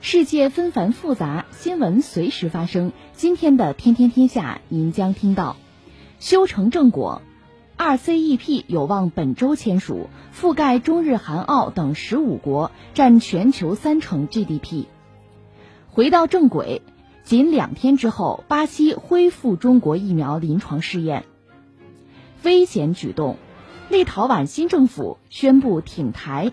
世界纷繁复杂，新闻随时发生。今天的《天天天下》，您将听到：修成正果，RCEP 有望本周签署，覆盖中日韩澳等十五国，占全球三成 GDP。回到正轨。仅两天之后，巴西恢复中国疫苗临床试验。危险举动，立陶宛新政府宣布挺台。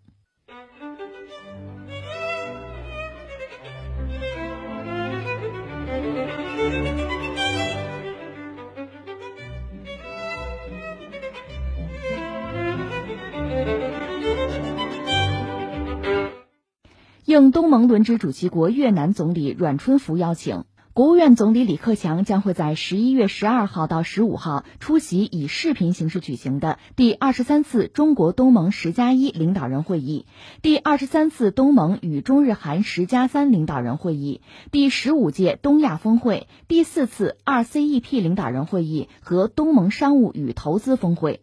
应东盟轮值主席国越南总理阮春福邀请，国务院总理李克强将会在十一月十二号到十五号出席以视频形式举行的第二十三次中国东盟十加一领导人会议、第二十三次东盟与中日韩十加三领导人会议、第十五届东亚峰会、第四次 RCEP 领导人会议和东盟商务与投资峰会。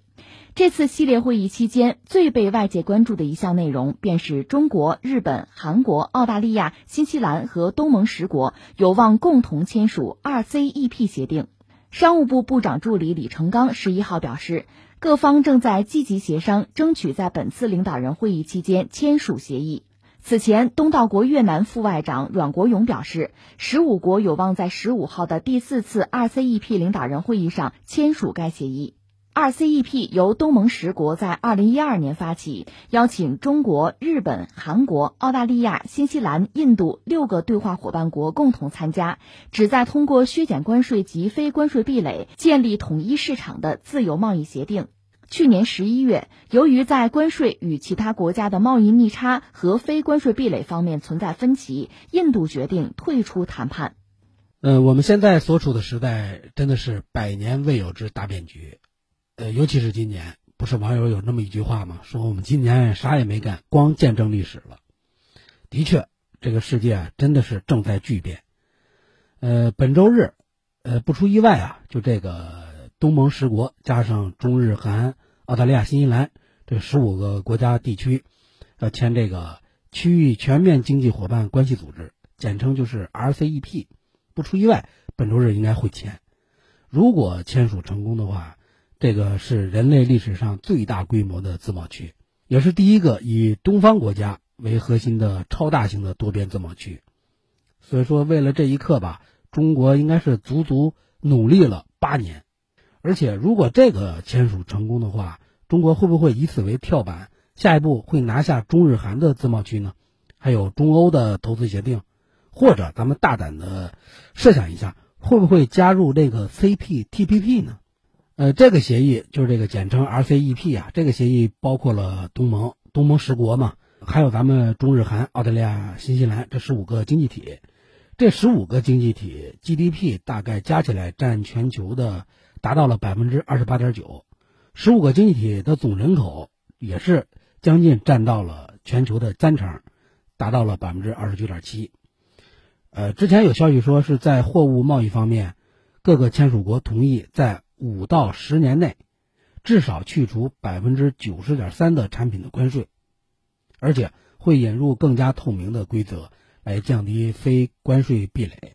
这次系列会议期间，最被外界关注的一项内容，便是中国、日本、韩国、澳大利亚、新西兰和东盟十国有望共同签署 RCEP 协定。商务部部长助理李成刚十一号表示，各方正在积极协商，争取在本次领导人会议期间签署协议。此前，东道国越南副外长阮国勇表示，十五国有望在十五号的第四次 RCEP 领导人会议上签署该协议。RCEP 由东盟十国在二零一二年发起，邀请中国、日本、韩国、澳大利亚、新西兰、印度六个对话伙伴国共同参加，旨在通过削减关税及非关税壁垒，建立统一市场的自由贸易协定。去年十一月，由于在关税与其他国家的贸易逆差和非关税壁垒方面存在分歧，印度决定退出谈判。呃，我们现在所处的时代真的是百年未有之大变局。呃，尤其是今年，不是网友有那么一句话吗？说我们今年啥也没干，光见证历史了。的确，这个世界啊，真的是正在巨变。呃，本周日，呃，不出意外啊，就这个东盟十国加上中日韩、澳大利亚、新西兰这十五个国家地区，要签这个区域全面经济伙伴关系组织，简称就是 RCEP。不出意外，本周日应该会签。如果签署成功的话，这个是人类历史上最大规模的自贸区，也是第一个以东方国家为核心的超大型的多边自贸区。所以说，为了这一刻吧，中国应该是足足努力了八年。而且，如果这个签署成功的话，中国会不会以此为跳板，下一步会拿下中日韩的自贸区呢？还有中欧的投资协定，或者咱们大胆的设想一下，会不会加入这个 CPTPP 呢？呃，这个协议就是这个简称 RCEP 啊，这个协议包括了东盟、东盟十国嘛，还有咱们中日韩、澳大利亚、新西兰这十五个经济体，这十五个经济体 GDP 大概加起来占全球的达到了百分之二十八点九，十五个经济体的总人口也是将近占到了全球的三成，达到了百分之二十九点七。呃，之前有消息说是在货物贸易方面，各个签署国同意在五到十年内，至少去除百分之九十点三的产品的关税，而且会引入更加透明的规则来降低非关税壁垒。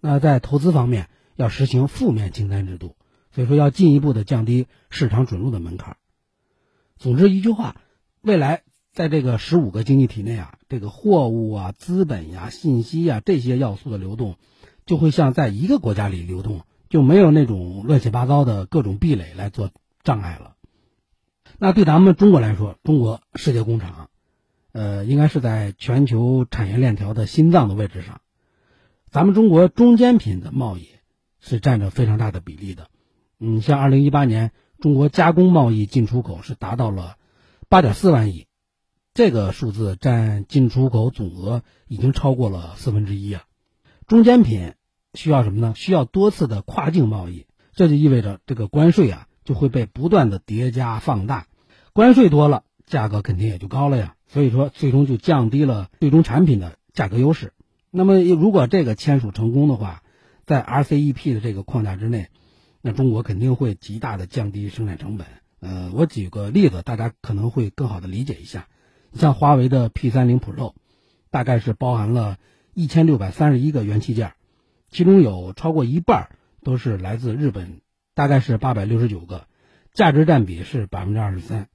那在投资方面，要实行负面清单制度，所以说要进一步的降低市场准入的门槛。总之一句话，未来在这个十五个经济体内啊，这个货物啊、资本呀、信息呀这些要素的流动，就会像在一个国家里流动。就没有那种乱七八糟的各种壁垒来做障碍了。那对咱们中国来说，中国世界工厂，呃，应该是在全球产业链条的心脏的位置上。咱们中国中间品的贸易是占着非常大的比例的。嗯，像二零一八年，中国加工贸易进出口是达到了八点四万亿，这个数字占进出口总额已经超过了四分之一啊。中间品需要什么呢？需要多次的跨境贸易，这就意味着这个关税啊就会被不断的叠加放大，关税多了，价格肯定也就高了呀。所以说，最终就降低了最终产品的价格优势。那么，如果这个签署成功的话，在 RCEP 的这个框架之内，那中国肯定会极大的降低生产成本。呃，我举个例子，大家可能会更好的理解一下。你像华为的 P 三零 Pro，大概是包含了一千六百三十一个元器件，其中有超过一半都是来自日本，大概是八百六十九个，价值占比是百分之二十三。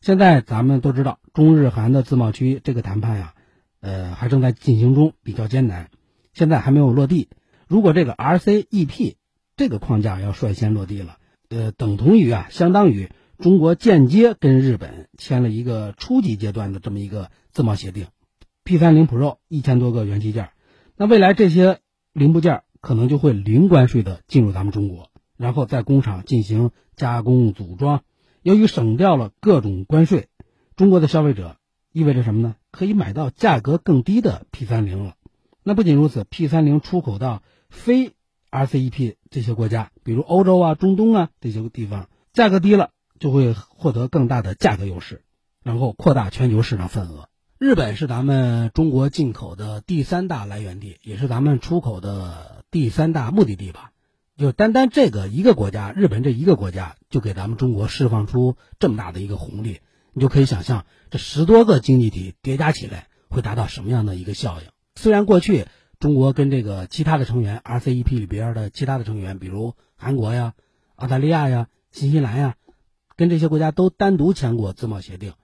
现在咱们都知道，中日韩的自贸区这个谈判呀。呃，还正在进行中，比较艰难，现在还没有落地。如果这个 RCEP 这个框架要率先落地了，呃，等同于啊，相当于中国间接跟日本签了一个初级阶段的这么一个自贸协定。P30 Pro 一千多个元器件，那未来这些零部件可能就会零关税的进入咱们中国，然后在工厂进行加工组装。由于省掉了各种关税，中国的消费者。意味着什么呢？可以买到价格更低的 P 三零了。那不仅如此，P 三零出口到非 RCEP 这些国家，比如欧洲啊、中东啊这些地方，价格低了，就会获得更大的价格优势，然后扩大全球市场份额。日本是咱们中国进口的第三大来源地，也是咱们出口的第三大目的地吧？就单单这个一个国家，日本这一个国家，就给咱们中国释放出这么大的一个红利。你就可以想象，这十多个经济体叠加起来会达到什么样的一个效应？虽然过去中国跟这个其他的成员 RCEP 里边的其他的成员，比如韩国呀、澳大利亚呀、新西兰呀，跟这些国家都单独签过自贸协定，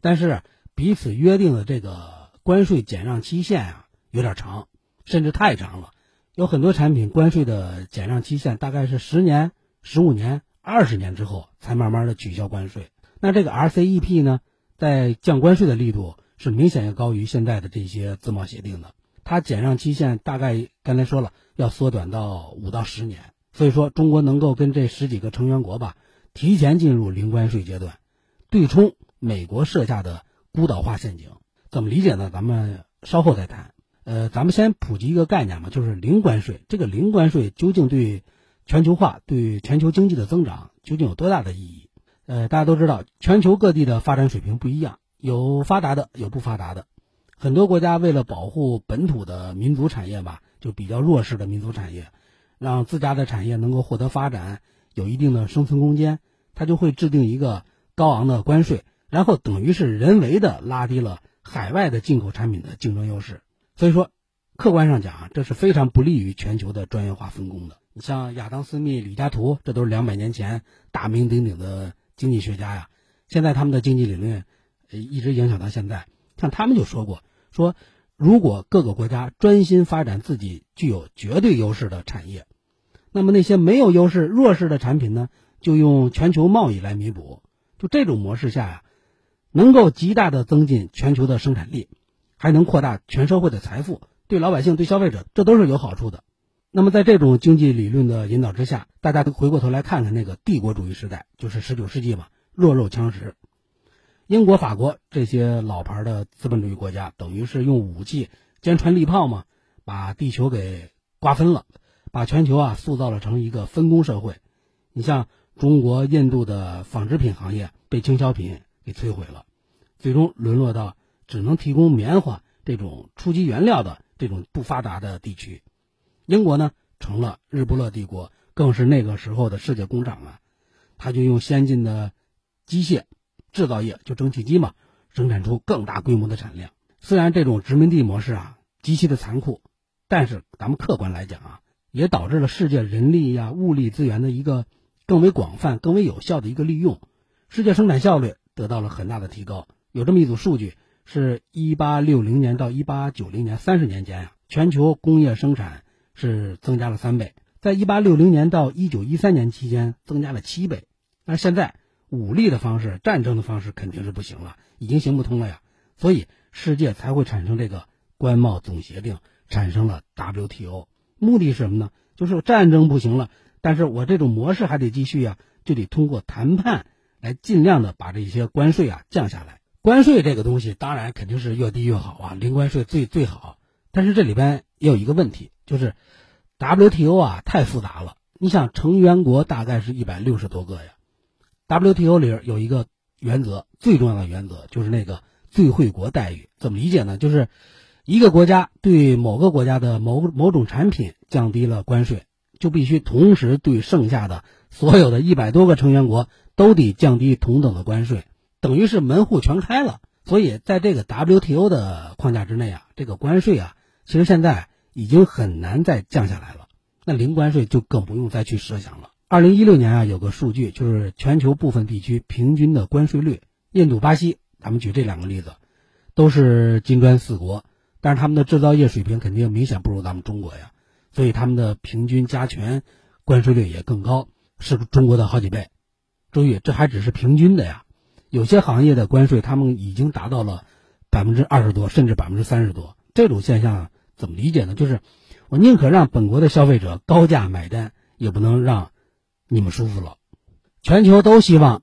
但是彼此约定的这个关税减让期限啊有点长，甚至太长了。有很多产品关税的减让期限大概是十年、十五年、二十年之后才慢慢的取消关税。那这个 RCEP 呢，在降关税的力度是明显要高于现在的这些自贸协定的。它减让期限大概刚才说了，要缩短到五到十年。所以说，中国能够跟这十几个成员国吧，提前进入零关税阶段，对冲美国设下的孤岛化陷阱。怎么理解呢？咱们稍后再谈。呃，咱们先普及一个概念嘛，就是零关税。这个零关税究竟对全球化、对全球经济的增长究竟有多大的意义？呃，大家都知道，全球各地的发展水平不一样，有发达的，有不发达的。很多国家为了保护本土的民族产业吧，就比较弱势的民族产业，让自家的产业能够获得发展，有一定的生存空间，它就会制定一个高昂的关税，然后等于是人为的拉低了海外的进口产品的竞争优势。所以说，客观上讲，这是非常不利于全球的专业化分工的。你像亚当·斯密、李嘉图，这都是两百年前大名鼎鼎的。经济学家呀，现在他们的经济理论，一直影响到现在。像他们就说过，说如果各个国家专心发展自己具有绝对优势的产业，那么那些没有优势、弱势的产品呢，就用全球贸易来弥补。就这种模式下呀，能够极大的增进全球的生产力，还能扩大全社会的财富，对老百姓、对消费者，这都是有好处的。那么，在这种经济理论的引导之下，大家回过头来看看那个帝国主义时代，就是十九世纪嘛，弱肉强食。英国、法国这些老牌的资本主义国家，等于是用武器坚船利炮嘛，把地球给瓜分了，把全球啊塑造了成一个分工社会。你像中国、印度的纺织品行业被经销品给摧毁了，最终沦落到只能提供棉花这种初级原料的这种不发达的地区。英国呢，成了日不落帝国，更是那个时候的世界工厂啊。他就用先进的机械制造业，就蒸汽机嘛，生产出更大规模的产量。虽然这种殖民地模式啊极其的残酷，但是咱们客观来讲啊，也导致了世界人力呀、物力资源的一个更为广泛、更为有效的一个利用，世界生产效率得到了很大的提高。有这么一组数据，是一八六零年到一八九零年三十年间呀，全球工业生产。是增加了三倍，在一八六零年到一九一三年期间增加了七倍。那现在武力的方式、战争的方式肯定是不行了，已经行不通了呀。所以世界才会产生这个关贸总协定，产生了 WTO。目的是什么呢？就是战争不行了，但是我这种模式还得继续呀，就得通过谈判来尽量的把这些关税啊降下来。关税这个东西当然肯定是越低越好啊，零关税最最好。但是这里边也有一个问题，就是 WTO 啊太复杂了。你想成员国大概是一百六十多个呀，WTO 里有一个原则，最重要的原则就是那个最惠国待遇。怎么理解呢？就是一个国家对某个国家的某某种产品降低了关税，就必须同时对剩下的所有的一百多个成员国都得降低同等的关税，等于是门户全开了。所以在这个 WTO 的框架之内啊，这个关税啊，其实现在已经很难再降下来了。那零关税就更不用再去设想了。二零一六年啊，有个数据就是全球部分地区平均的关税率，印度、巴西，咱们举这两个例子，都是金砖四国，但是他们的制造业水平肯定明显不如咱们中国呀，所以他们的平均加权关税率也更高，是中国的好几倍。注意，这还只是平均的呀，有些行业的关税他们已经达到了百分之二十多，甚至百分之三十多。这种现象怎么理解呢？就是。我宁可让本国的消费者高价买单，也不能让你们舒服了。全球都希望，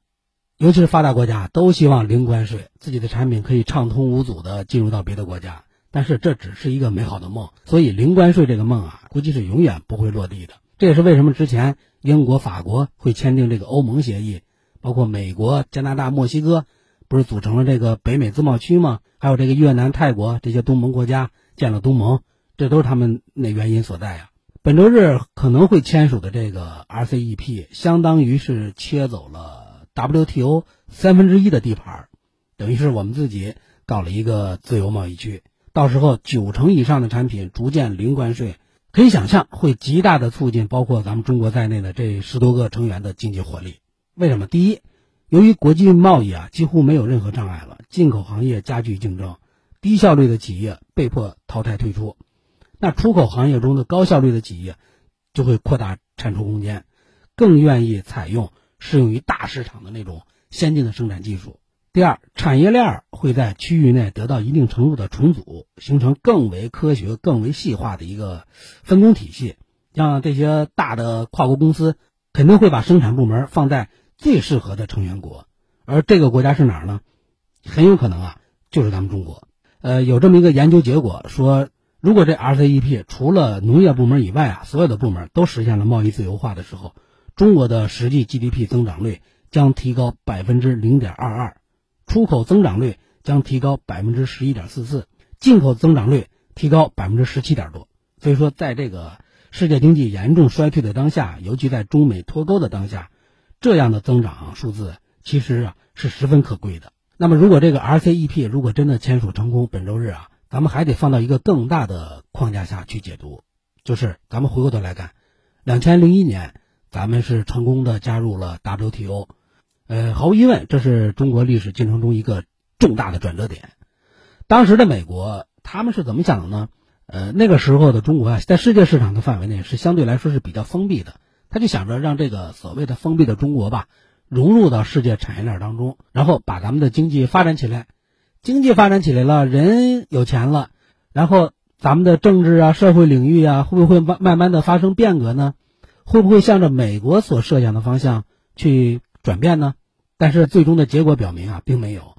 尤其是发达国家都希望零关税，自己的产品可以畅通无阻的进入到别的国家。但是这只是一个美好的梦，所以零关税这个梦啊，估计是永远不会落地的。这也是为什么之前英国、法国会签订这个欧盟协议，包括美国、加拿大、墨西哥，不是组成了这个北美自贸区吗？还有这个越南、泰国这些东盟国家建了东盟。这都是他们那原因所在呀。本周日可能会签署的这个 RCEP，相当于是切走了 WTO 三分之一的地盘，等于是我们自己搞了一个自由贸易区。到时候九成以上的产品逐渐零关税，可以想象会极大的促进包括咱们中国在内的这十多个成员的经济活力。为什么？第一，由于国际贸易啊几乎没有任何障碍了，进口行业加剧竞争，低效率的企业被迫淘汰退出。那出口行业中的高效率的企业，就会扩大产出空间，更愿意采用适用于大市场的那种先进的生产技术。第二，产业链会在区域内得到一定程度的重组，形成更为科学、更为细化的一个分工体系。像这些大的跨国公司，肯定会把生产部门放在最适合的成员国，而这个国家是哪儿呢？很有可能啊，就是咱们中国。呃，有这么一个研究结果说。如果这 RCEP 除了农业部门以外啊，所有的部门都实现了贸易自由化的时候，中国的实际 GDP 增长率将提高百分之零点二二，出口增长率将提高百分之十一点四四，进口增长率提高百分之十七点多。所以说，在这个世界经济严重衰退的当下，尤其在中美脱钩的当下，这样的增长数字其实啊是十分可贵的。那么，如果这个 RCEP 如果真的签署成功，本周日啊。咱们还得放到一个更大的框架下去解读，就是咱们回过头来看，两千零一年咱们是成功的加入了 WTO，呃，毫无疑问，这是中国历史进程中一个重大的转折点。当时的美国他们是怎么想的呢？呃，那个时候的中国啊，在世界市场的范围内是相对来说是比较封闭的，他就想着让这个所谓的封闭的中国吧，融入到世界产业链当中，然后把咱们的经济发展起来。经济发展起来了，人有钱了，然后咱们的政治啊、社会领域啊，会不会慢慢慢的发生变革呢？会不会向着美国所设想的方向去转变呢？但是最终的结果表明啊，并没有。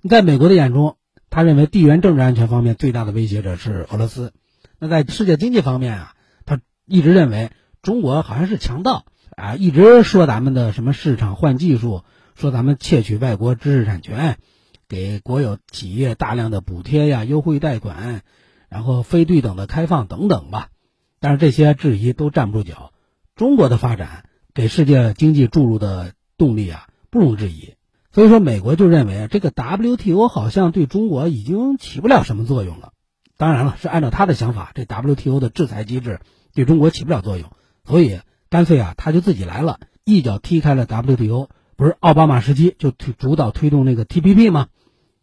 你在美国的眼中，他认为地缘政治安全方面最大的威胁者是俄罗斯。那在世界经济方面啊，他一直认为中国好像是强盗啊，一直说咱们的什么市场换技术，说咱们窃取外国知识产权。给国有企业大量的补贴呀、优惠贷款，然后非对等的开放等等吧，但是这些质疑都站不住脚。中国的发展给世界经济注入的动力啊，不容置疑。所以说，美国就认为这个 WTO 好像对中国已经起不了什么作用了。当然了，是按照他的想法，这 WTO 的制裁机制对中国起不了作用，所以干脆啊，他就自己来了，一脚踢开了 WTO。不是奥巴马时期就推主导推动那个 TPP 吗？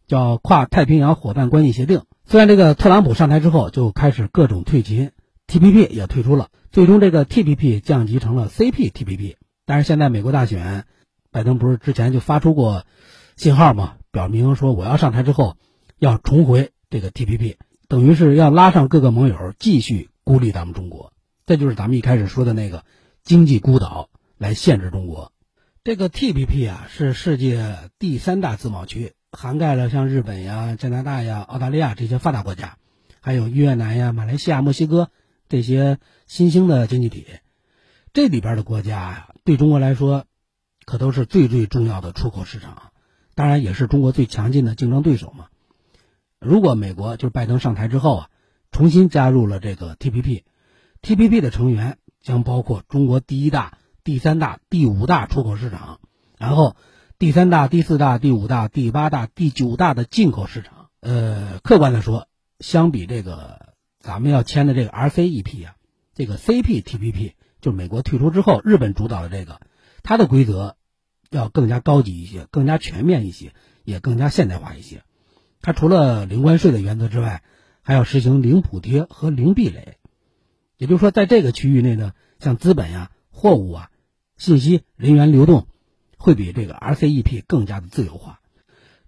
叫跨太平洋伙伴关系协定。虽然这个特朗普上台之后就开始各种退群，TPP 也退出了，最终这个 TPP 降级成了 CPTPP。但是现在美国大选，拜登不是之前就发出过信号吗？表明说我要上台之后要重回这个 TPP。等于是要拉上各个盟友继续孤立咱们中国。这就是咱们一开始说的那个经济孤岛来限制中国。这个 TPP 啊是世界第三大自贸区，涵盖了像日本呀、加拿大呀、澳大利亚这些发达国家，还有越南呀、马来西亚、墨西哥这些新兴的经济体。这里边的国家呀，对中国来说，可都是最最重要的出口市场，当然也是中国最强劲的竞争对手嘛。如果美国就是拜登上台之后啊，重新加入了这个 TPP，TPP 的成员将包括中国第一大。第三大、第五大出口市场，然后第三大、第四大、第五大、第八大、第九大的进口市场。呃，客观的说，相比这个咱们要签的这个 RCEP 啊，这个 CPTPP 就美国退出之后，日本主导的这个，它的规则要更加高级一些，更加全面一些，也更加现代化一些。它除了零关税的原则之外，还要实行零补贴和零壁垒。也就是说，在这个区域内呢，像资本呀、货物啊。信息人员流动会比这个 RCEP 更加的自由化，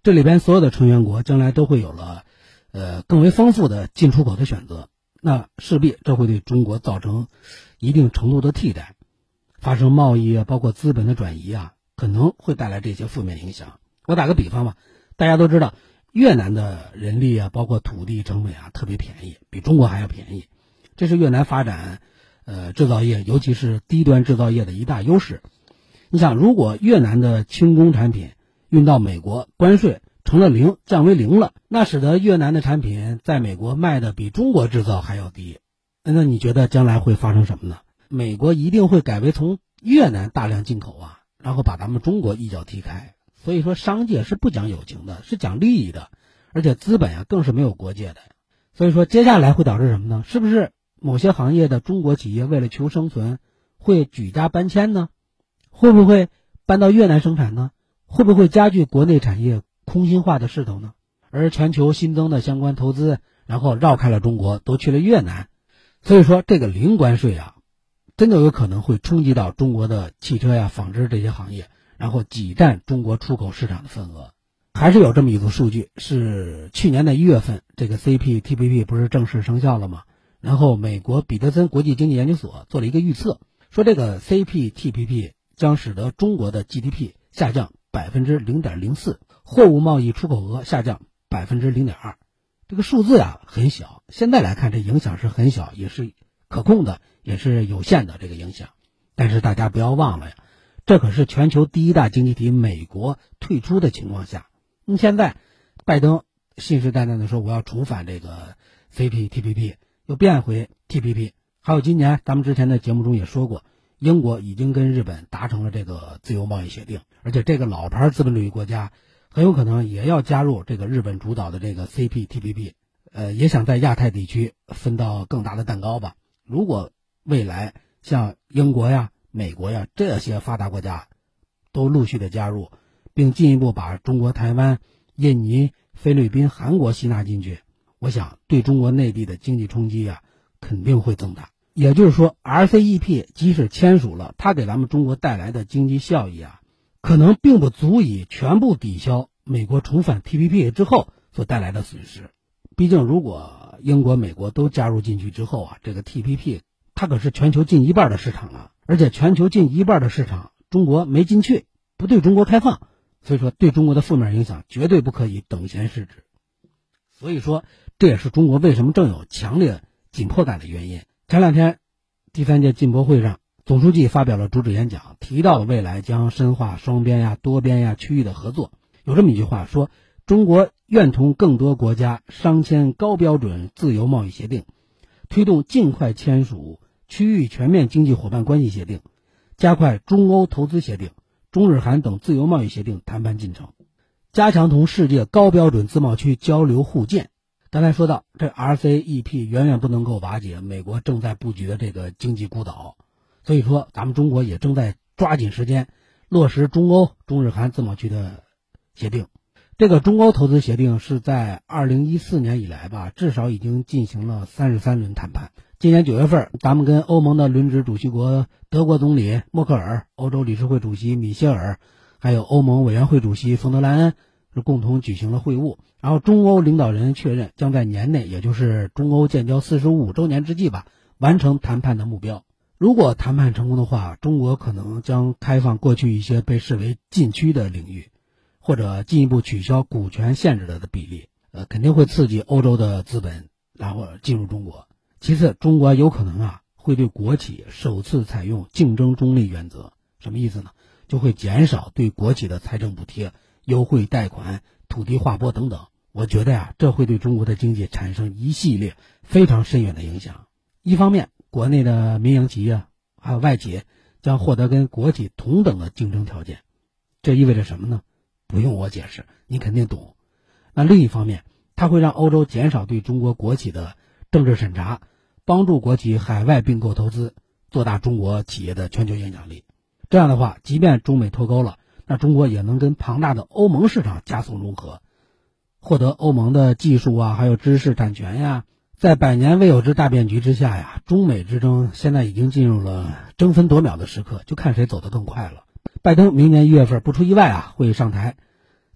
这里边所有的成员国将来都会有了，呃更为丰富的进出口的选择，那势必这会对中国造成一定程度的替代，发生贸易啊，包括资本的转移啊，可能会带来这些负面影响。我打个比方吧，大家都知道越南的人力啊，包括土地成本啊特别便宜，比中国还要便宜，这是越南发展。呃，制造业尤其是低端制造业的一大优势。你想，如果越南的轻工产品运到美国，关税成了零，降为零了，那使得越南的产品在美国卖的比中国制造还要低。那你觉得将来会发生什么呢？美国一定会改为从越南大量进口啊，然后把咱们中国一脚踢开。所以说，商界是不讲友情的，是讲利益的，而且资本呀更是没有国界的。所以说，接下来会导致什么呢？是不是？某些行业的中国企业为了求生存，会举家搬迁呢？会不会搬到越南生产呢？会不会加剧国内产业空心化的势头呢？而全球新增的相关投资，然后绕开了中国，都去了越南。所以说，这个零关税啊，真的有可能会冲击到中国的汽车呀、纺织这些行业，然后挤占中国出口市场的份额。还是有这么一组数据，是去年的一月份，这个 CPTPP 不是正式生效了吗？然后，美国彼得森国际经济研究所做了一个预测，说这个 CPTPP 将使得中国的 GDP 下降百分之零点零四，货物贸易出口额下降百分之零点二。这个数字呀很小，现在来看这影响是很小，也是可控的，也是有限的这个影响。但是大家不要忘了呀，这可是全球第一大经济体美国退出的情况下。那现在，拜登信誓旦旦的说我要重返这个 CPTPP。又变回 TPP，还有今年咱们之前的节目中也说过，英国已经跟日本达成了这个自由贸易协定，而且这个老牌资本主义国家很有可能也要加入这个日本主导的这个 CPTPP，呃，也想在亚太地区分到更大的蛋糕吧。如果未来像英国呀、美国呀这些发达国家都陆续的加入，并进一步把中国台湾、印尼、菲律宾、韩国吸纳进去。我想对中国内地的经济冲击啊，肯定会增大。也就是说，RCEP 即使签署了，它给咱们中国带来的经济效益啊，可能并不足以全部抵消美国重返 TPP 之后所带来的损失。毕竟，如果英国、美国都加入进去之后啊，这个 TPP 它可是全球近一半的市场了，而且全球近一半的市场中国没进去，不对中国开放，所以说对中国的负面影响绝对不可以等闲视之。所以说。这也是中国为什么正有强烈紧迫感的原因。前两天，第三届进博会上，总书记发表了主旨演讲，提到了未来将深化双边呀、多边呀区域的合作。有这么一句话说：“中国愿同更多国家商签高标准自由贸易协定，推动尽快签署区域全面经济伙伴关系协定，加快中欧投资协定、中日韩等自由贸易协定谈判进程，加强同世界高标准自贸区交流互鉴。”刚才说到，这 RCEP 远远不能够瓦解美国正在布局的这个经济孤岛，所以说咱们中国也正在抓紧时间落实中欧、中日韩自贸区的协定。这个中欧投资协定是在2014年以来吧，至少已经进行了三十三轮谈判。今年九月份，咱们跟欧盟的轮值主席国德国总理默克尔、欧洲理事会主席米歇尔，还有欧盟委员会主席冯德莱恩是共同举行了会晤。然后中欧领导人确认将在年内，也就是中欧建交四十五周年之际吧，完成谈判的目标。如果谈判成功的话，中国可能将开放过去一些被视为禁区的领域，或者进一步取消股权限制的比例。呃，肯定会刺激欧洲的资本，然后进入中国。其次，中国有可能啊会对国企首次采用竞争中立原则，什么意思呢？就会减少对国企的财政补贴、优惠贷款、土地划拨等等。我觉得呀，这会对中国的经济产生一系列非常深远的影响。一方面，国内的民营企业还有外企将获得跟国企同等的竞争条件，这意味着什么呢？不用我解释，你肯定懂。那另一方面，它会让欧洲减少对中国国企的政治审查，帮助国企海外并购投资，做大中国企业的全球影响力。这样的话，即便中美脱钩了，那中国也能跟庞大的欧盟市场加速融合，获得欧盟的技术啊，还有知识产权呀。在百年未有之大变局之下呀，中美之争现在已经进入了争分夺秒的时刻，就看谁走得更快了。拜登明年一月份不出意外啊，会上台。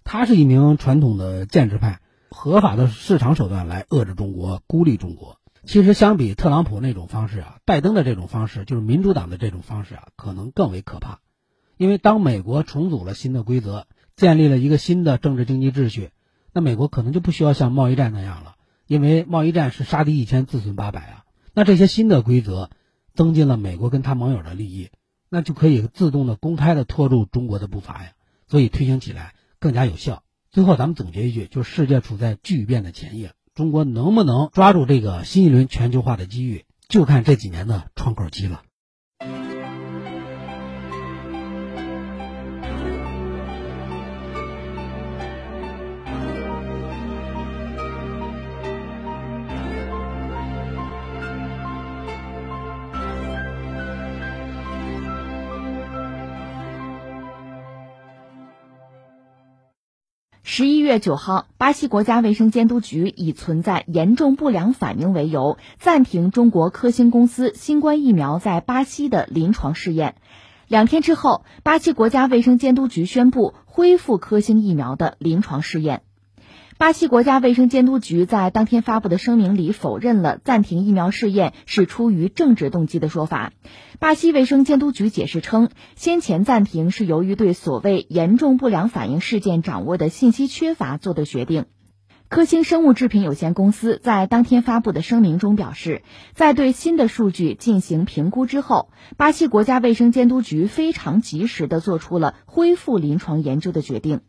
他是一名传统的建制派，合法的市场手段来遏制中国、孤立中国。其实相比特朗普那种方式啊，拜登的这种方式，就是民主党的这种方式啊，可能更为可怕。因为当美国重组了新的规则，建立了一个新的政治经济秩序，那美国可能就不需要像贸易战那样了，因为贸易战是杀敌一千自损八百啊。那这些新的规则增进了美国跟他盟友的利益，那就可以自动的、公开的拖住中国的步伐呀。所以推行起来。更加有效。最后，咱们总结一句，就是世界处在巨变的前夜，中国能不能抓住这个新一轮全球化的机遇，就看这几年的窗口期了。十一月九号，巴西国家卫生监督局以存在严重不良反应为由，暂停中国科兴公司新冠疫苗在巴西的临床试验。两天之后，巴西国家卫生监督局宣布恢复科兴疫苗的临床试验。巴西国家卫生监督局在当天发布的声明里否认了暂停疫苗试验是出于政治动机的说法。巴西卫生监督局解释称，先前暂停是由于对所谓严重不良反应事件掌握的信息缺乏做的决定。科兴生物制品有限公司在当天发布的声明中表示，在对新的数据进行评估之后，巴西国家卫生监督局非常及时地做出了恢复临床研究的决定。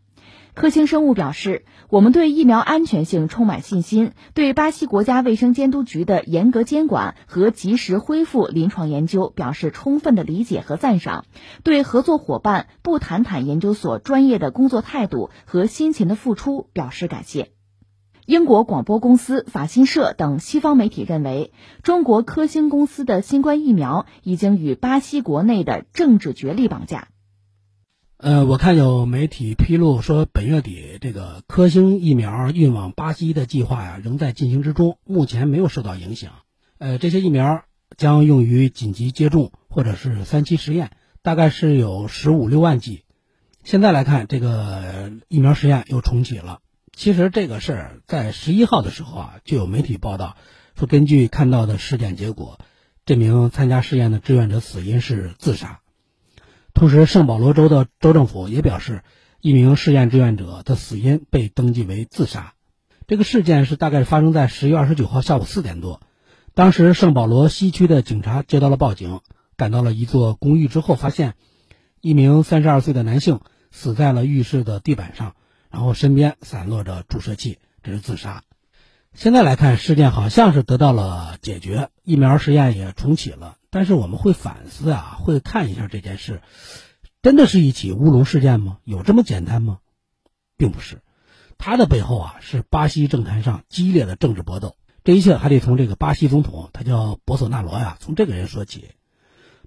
科兴生物表示，我们对疫苗安全性充满信心，对巴西国家卫生监督局的严格监管和及时恢复临床研究表示充分的理解和赞赏，对合作伙伴布坦坦研究所专业的工作态度和辛勤的付出表示感谢。英国广播公司、法新社等西方媒体认为，中国科兴公司的新冠疫苗已经与巴西国内的政治角力绑架。呃，我看有媒体披露说，本月底这个科兴疫苗运往巴西的计划呀，仍在进行之中，目前没有受到影响。呃，这些疫苗将用于紧急接种或者是三期实验，大概是有十五六万剂。现在来看，这个疫苗实验又重启了。其实这个事儿在十一号的时候啊，就有媒体报道说，根据看到的尸检结果，这名参加试验的志愿者死因是自杀。同时，圣保罗州的州政府也表示，一名试验志愿者的死因被登记为自杀。这个事件是大概发生在十月二十九号下午四点多。当时，圣保罗西区的警察接到了报警，赶到了一座公寓之后，发现一名三十二岁的男性死在了浴室的地板上，然后身边散落着注射器，这是自杀。现在来看，事件好像是得到了解决，疫苗实验也重启了。但是我们会反思啊，会看一下这件事，真的是一起乌龙事件吗？有这么简单吗？并不是，它的背后啊是巴西政坛上激烈的政治搏斗。这一切还得从这个巴西总统，他叫博索纳罗呀，从这个人说起。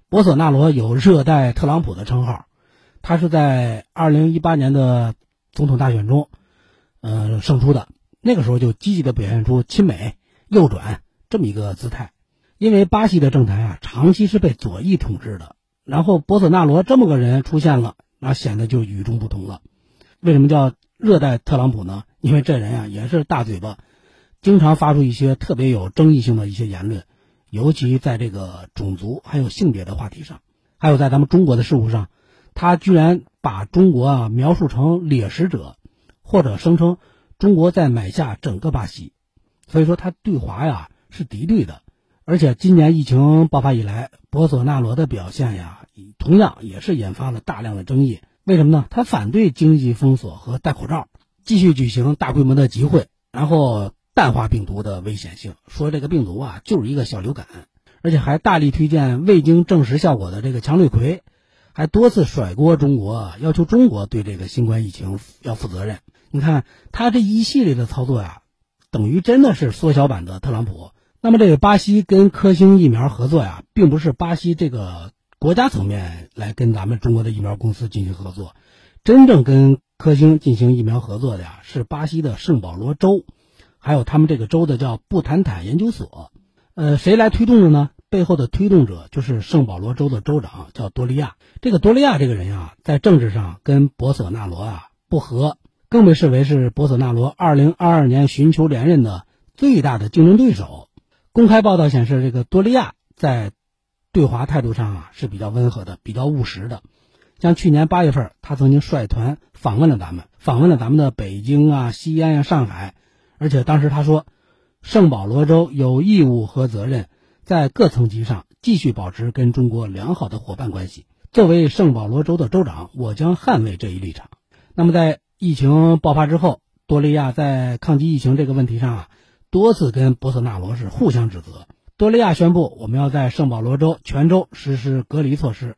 博索纳罗有“热带特朗普”的称号，他是在二零一八年的总统大选中，呃胜出的。那个时候就积极的表现出亲美、右转这么一个姿态。因为巴西的政坛啊，长期是被左翼统治的，然后博索纳罗这么个人出现了，那显得就与众不同了。为什么叫热带特朗普呢，因为这人啊也是大嘴巴，经常发出一些特别有争议性的一些言论，尤其在这个种族还有性别的话题上，还有在咱们中国的事务上，他居然把中国啊描述成掠食者，或者声称中国在买下整个巴西，所以说他对华呀是敌对的。而且今年疫情爆发以来，博索纳罗的表现呀，同样也是引发了大量的争议。为什么呢？他反对经济封锁和戴口罩，继续举行大规模的集会，然后淡化病毒的危险性，说这个病毒啊就是一个小流感，而且还大力推荐未经证实效果的这个强氯喹，还多次甩锅中国，要求中国对这个新冠疫情要负责任。你看他这一系列的操作呀，等于真的是缩小版的特朗普。那么，这个巴西跟科兴疫苗合作呀，并不是巴西这个国家层面来跟咱们中国的疫苗公司进行合作，真正跟科兴进行疫苗合作的呀，是巴西的圣保罗州，还有他们这个州的叫布坦坦研究所。呃，谁来推动的呢？背后的推动者就是圣保罗州的州长，叫多利亚。这个多利亚这个人啊，在政治上跟博索纳罗啊不和，更被视为是博索纳罗2022年寻求连任的最大的竞争对手。公开报道显示，这个多利亚在对华态度上啊是比较温和的，比较务实的。像去年八月份，他曾经率团访问了咱们，访问了咱们的北京啊、西安啊、上海，而且当时他说，圣保罗州有义务和责任在各层级上继续保持跟中国良好的伙伴关系。作为圣保罗州的州长，我将捍卫这一立场。那么，在疫情爆发之后，多利亚在抗击疫情这个问题上啊。多次跟博索纳罗是互相指责。多利亚宣布我们要在圣保罗州全州实施隔离措施，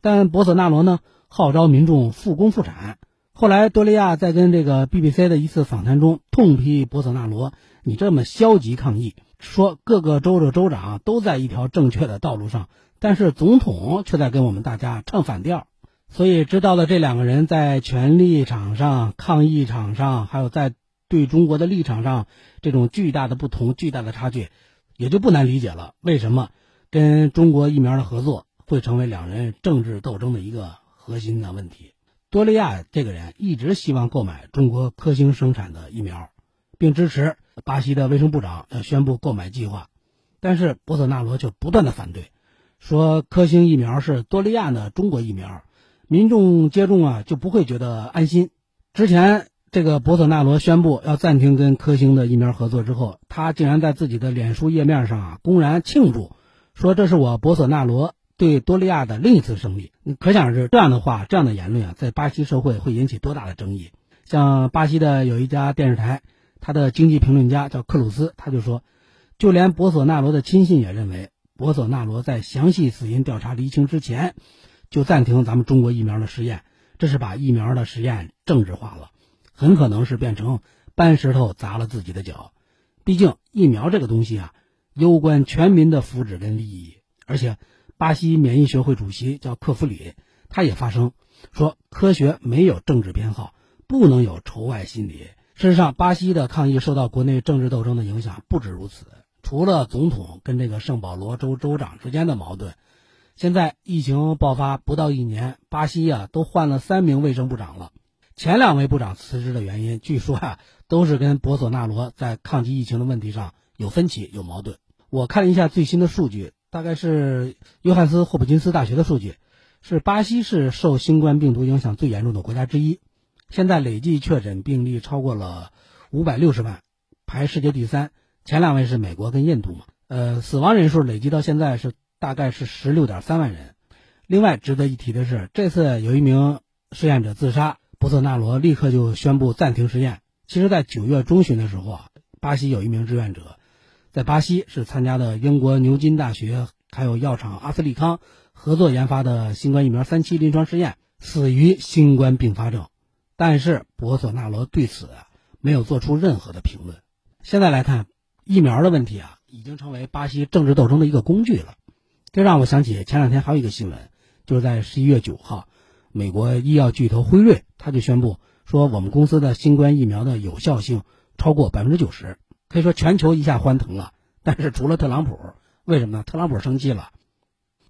但博索纳罗呢号召民众复工复产。后来多利亚在跟这个 BBC 的一次访谈中痛批博索纳罗：“你这么消极抗议，说各个州的州长都在一条正确的道路上，但是总统却在跟我们大家唱反调。”所以知道了这两个人在权力场上、抗议场上，还有在。对中国的立场上，这种巨大的不同、巨大的差距，也就不难理解了。为什么跟中国疫苗的合作会成为两人政治斗争的一个核心的问题？多利亚这个人一直希望购买中国科兴生产的疫苗，并支持巴西的卫生部长要宣布购买计划，但是博索纳罗却不断的反对，说科兴疫苗是多利亚的中国疫苗，民众接种啊就不会觉得安心。之前。这个博索纳罗宣布要暂停跟科兴的疫苗合作之后，他竟然在自己的脸书页面上啊公然庆祝，说这是我博索纳罗对多利亚的另一次胜利。你可想而知，这样的话，这样的言论啊，在巴西社会会引起多大的争议。像巴西的有一家电视台，他的经济评论家叫克鲁斯，他就说，就连博索纳罗的亲信也认为，博索纳罗在详细死因调查厘清之前，就暂停咱们中国疫苗的实验，这是把疫苗的实验政治化了。很可能是变成搬石头砸了自己的脚，毕竟疫苗这个东西啊，攸关全民的福祉跟利益。而且，巴西免疫学会主席叫克弗里，他也发声说，科学没有政治偏好，不能有仇外心理。事实上，巴西的抗议受到国内政治斗争的影响不止如此，除了总统跟这个圣保罗州州长之间的矛盾，现在疫情爆发不到一年，巴西呀都换了三名卫生部长了。前两位部长辞职的原因，据说啊，都是跟博索纳罗在抗击疫情的问题上有分歧、有矛盾。我看了一下最新的数据，大概是约翰斯霍普金斯大学的数据，是巴西是受新冠病毒影响最严重的国家之一，现在累计确诊病例超过了五百六十万，排世界第三。前两位是美国跟印度嘛，呃，死亡人数累计到现在是大概是十六点三万人。另外值得一提的是，这次有一名试验者自杀。博索纳罗立刻就宣布暂停实验。其实，在九月中旬的时候啊，巴西有一名志愿者，在巴西是参加的英国牛津大学还有药厂阿斯利康合作研发的新冠疫苗三期临床试验，死于新冠并发症。但是，博索纳罗对此啊没有做出任何的评论。现在来看，疫苗的问题啊，已经成为巴西政治斗争的一个工具了。这让我想起前两天还有一个新闻，就是在十一月九号。美国医药巨头辉瑞，他就宣布说，我们公司的新冠疫苗的有效性超过百分之九十，可以说全球一下欢腾了。但是除了特朗普，为什么呢？特朗普生气了。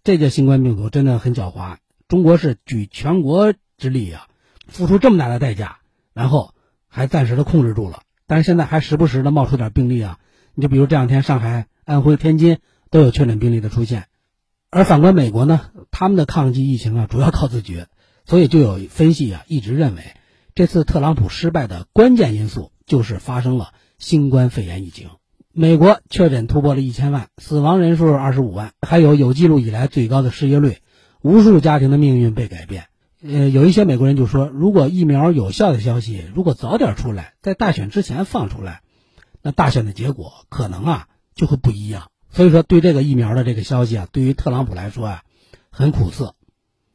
这届新冠病毒真的很狡猾，中国是举全国之力啊，付出这么大的代价，然后还暂时的控制住了，但是现在还时不时的冒出点病例啊。你就比如这两天上海、安徽、天津都有确诊病例的出现，而反观美国呢，他们的抗击疫情啊主要靠自觉，所以就有分析啊一直认为，这次特朗普失败的关键因素就是发生了新冠肺炎疫情。美国确诊突破了一千万，死亡人数二十五万，还有有记录以来最高的失业率，无数家庭的命运被改变。呃，有一些美国人就说，如果疫苗有效的消息如果早点出来，在大选之前放出来，那大选的结果可能啊就会不一样。所以说，对这个疫苗的这个消息啊，对于特朗普来说啊，很苦涩，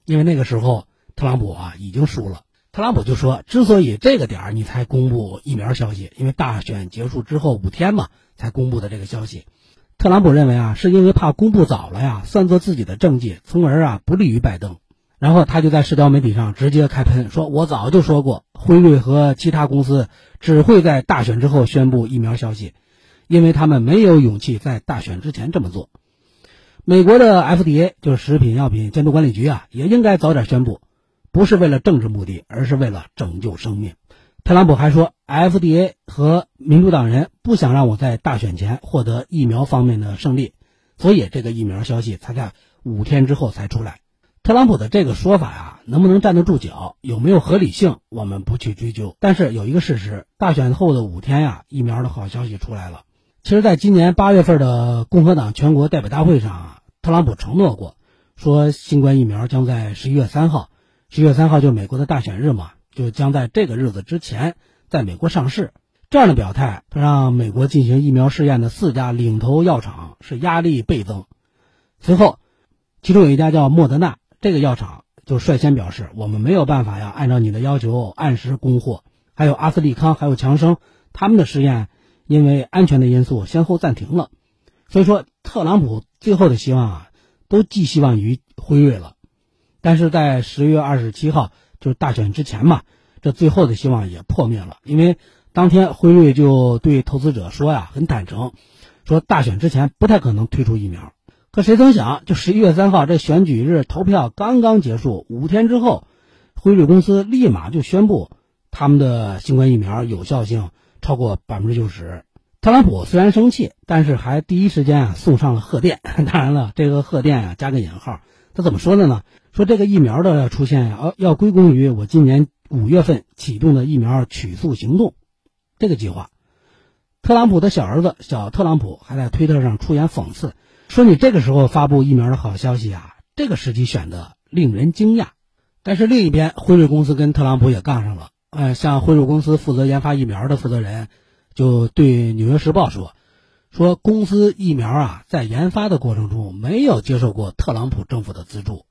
因为那个时候特朗普啊已经输了。特朗普就说，之所以这个点儿你才公布疫苗消息，因为大选结束之后五天嘛才公布的这个消息。特朗普认为啊，是因为怕公布早了呀，算作自己的政绩，从而啊不利于拜登。然后他就在社交媒体上直接开喷，说我早就说过，辉瑞和其他公司只会在大选之后宣布疫苗消息，因为他们没有勇气在大选之前这么做。美国的 FDA 就是食品药品监督管理局啊，也应该早点宣布，不是为了政治目的，而是为了拯救生命。特朗普还说，FDA 和民主党人不想让我在大选前获得疫苗方面的胜利，所以这个疫苗消息才在五天之后才出来。特朗普的这个说法呀，能不能站得住脚，有没有合理性，我们不去追究。但是有一个事实，大选后的五天呀，疫苗的好消息出来了。其实，在今年八月份的共和党全国代表大会上啊，特朗普承诺过，说新冠疫苗将在十一月三号，十月三号就美国的大选日嘛，就将在这个日子之前在美国上市。这样的表态，让美国进行疫苗试验的四家领头药厂是压力倍增。随后，其中有一家叫莫德纳。这个药厂就率先表示，我们没有办法呀，按照你的要求按时供货。还有阿斯利康，还有强生，他们的试验因为安全的因素先后暂停了。所以说，特朗普最后的希望啊，都寄希望于辉瑞了。但是在十月二十七号，就是大选之前嘛，这最后的希望也破灭了。因为当天辉瑞就对投资者说呀，很坦诚，说大选之前不太可能推出疫苗。可谁曾想，就十一月三号这选举日投票刚刚结束，五天之后，辉瑞公司立马就宣布他们的新冠疫苗有效性超过百分之九十。特朗普虽然生气，但是还第一时间啊送上了贺电。当然了，这个贺电啊加个引号，他怎么说的呢？说这个疫苗的出现呀，要归功于我今年五月份启动的疫苗取速行动这个计划。特朗普的小儿子小特朗普还在推特上出言讽刺。说你这个时候发布疫苗的好消息啊，这个时机选的令人惊讶。但是另一边，辉瑞公司跟特朗普也杠上了。呃，像辉瑞公司负责研发疫苗的负责人就对《纽约时报》说：“说公司疫苗啊，在研发的过程中没有接受过特朗普政府的资助。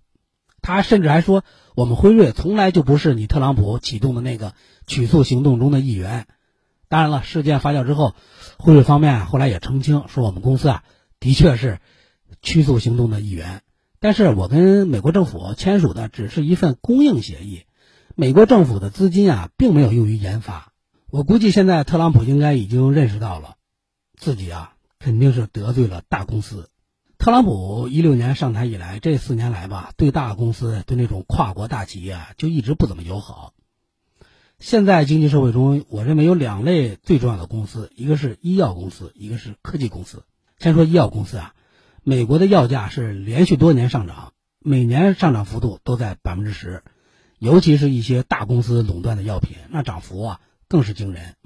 他甚至还说，我们辉瑞从来就不是你特朗普启动的那个取速行动中的一员。当然了，事件发酵之后，辉瑞方面后来也澄清说，我们公司啊。”的确是驱速行动的一员，但是我跟美国政府签署的只是一份供应协议，美国政府的资金啊，并没有用于研发。我估计现在特朗普应该已经认识到了，自己啊肯定是得罪了大公司。特朗普一六年上台以来，这四年来吧，对大公司、对那种跨国大企业，就一直不怎么友好。现在经济社会中，我认为有两类最重要的公司，一个是医药公司，一个是科技公司。先说医药公司啊，美国的药价是连续多年上涨，每年上涨幅度都在百分之十，尤其是一些大公司垄断的药品，那涨幅啊更是惊人。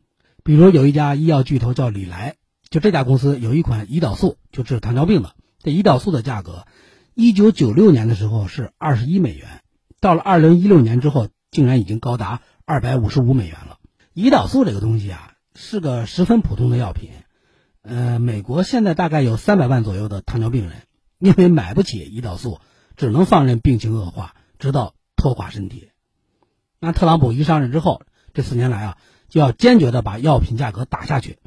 比如有一家医药巨头叫李来，就这家公司有一款胰岛素，就治糖尿病的。这胰岛素的价格，一九九六年的时候是二十一美元，到了二零一六年之后，竟然已经高达二百五十五美元了。胰岛素这个东西啊，是个十分普通的药品。呃，美国现在大概有三百万左右的糖尿病人，因为买不起胰岛素，只能放任病情恶化，直到拖垮身体。那特朗普一上任之后，这四年来啊，就要坚决的把药品价格打下去。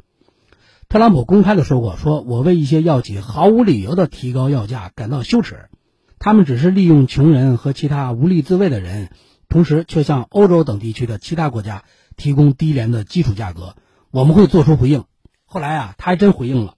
特朗普公开的说过，说我为一些药企毫无理由的提高药价感到羞耻，他们只是利用穷人和其他无力自卫的人，同时却向欧洲等地区的其他国家提供低廉的基础价格。我们会做出回应。后来啊，他还真回应了，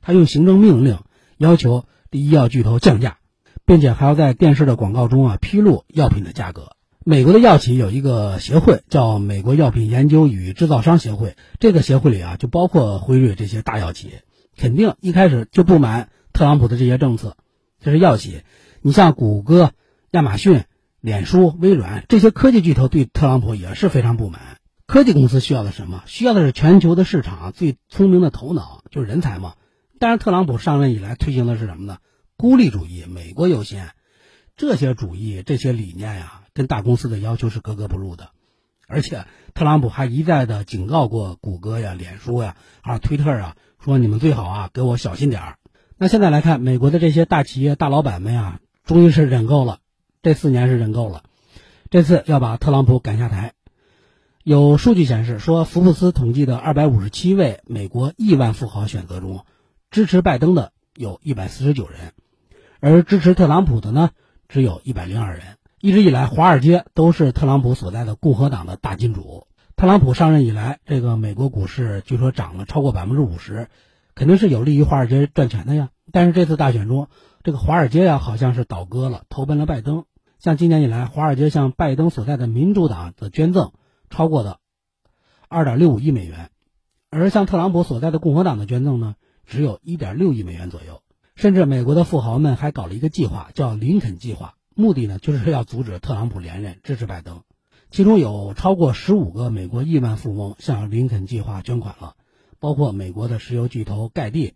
他用行政命令要求医药巨头降价，并且还要在电视的广告中啊披露药品的价格。美国的药企有一个协会叫美国药品研究与制造商协会，这个协会里啊就包括辉瑞这些大药企，肯定一开始就不满特朗普的这些政策。这是药企，你像谷歌、亚马逊、脸书、微软这些科技巨头对特朗普也是非常不满。科技公司需要的什么？需要的是全球的市场最聪明的头脑，就是人才嘛。但是特朗普上任以来推行的是什么呢？孤立主义，美国优先。这些主义、这些理念呀，跟大公司的要求是格格不入的，而且特朗普还一再的警告过谷歌呀、脸书呀、啊推特啊，说你们最好啊给我小心点儿。那现在来看，美国的这些大企业大老板们呀，终于是忍够了，这四年是忍够了，这次要把特朗普赶下台。有数据显示说，福布斯统计的二百五十七位美国亿万富豪选择中，支持拜登的有一百四十九人，而支持特朗普的呢？只有一百零二人。一直以来，华尔街都是特朗普所在的共和党的大金主。特朗普上任以来，这个美国股市据说涨了超过百分之五十，肯定是有利于华尔街赚钱的呀。但是这次大选中，这个华尔街呀好像是倒戈了，投奔了拜登。像今年以来，华尔街向拜登所在的民主党的捐赠超过的二点六五亿美元，而向特朗普所在的共和党的捐赠呢，只有一点六亿美元左右。甚至美国的富豪们还搞了一个计划，叫林肯计划，目的呢就是要阻止特朗普连任，支持拜登。其中有超过十五个美国亿万富翁向林肯计划捐款了，包括美国的石油巨头盖蒂，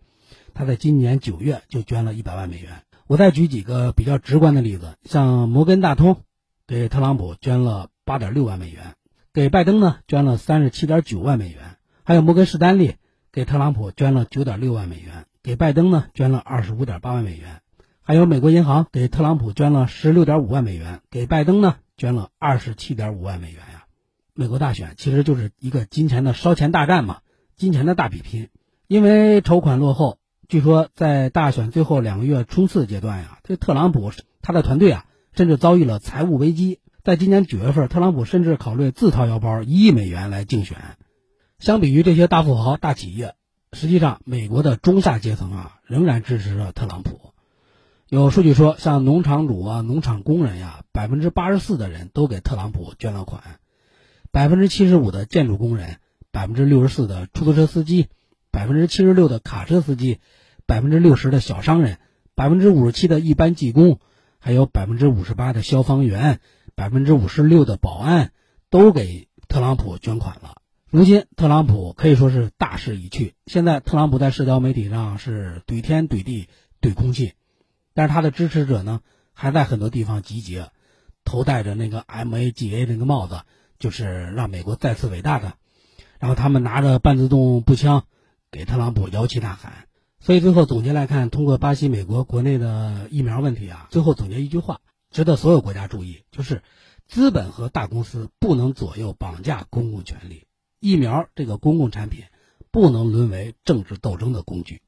他在今年九月就捐了一百万美元。我再举几个比较直观的例子，像摩根大通给特朗普捐了八点六万美元，给拜登呢捐了三十七点九万美元，还有摩根士丹利给特朗普捐了九点六万美元。给拜登呢捐了二十五点八万美元，还有美国银行给特朗普捐了十六点五万美元，给拜登呢捐了二十七点五万美元呀。美国大选其实就是一个金钱的烧钱大战嘛，金钱的大比拼。因为筹款落后，据说在大选最后两个月冲刺阶段呀，这特朗普他的团队啊甚至遭遇了财务危机。在今年九月份，特朗普甚至考虑自掏腰包一亿美元来竞选。相比于这些大富豪、大企业。实际上，美国的中下阶层啊，仍然支持着特朗普。有数据说，像农场主啊、农场工人呀，百分之八十四的人都给特朗普捐了款；百分之七十五的建筑工人，百分之六十四的出租车司机，百分之七十六的卡车司机，百分之六十的小商人，百分之五十七的一般技工，还有百分之五十八的消防员，百分之五十六的保安，都给特朗普捐款了。如今，特朗普可以说是大势已去。现在，特朗普在社交媒体上是怼天怼地怼空气，但是他的支持者呢，还在很多地方集结，头戴着那个 MAGA 那个帽子，就是让美国再次伟大的。然后他们拿着半自动步枪，给特朗普摇旗呐喊。所以最后总结来看，通过巴西、美国国内的疫苗问题啊，最后总结一句话，值得所有国家注意，就是资本和大公司不能左右绑架公共权利。疫苗这个公共产品，不能沦为政治斗争的工具。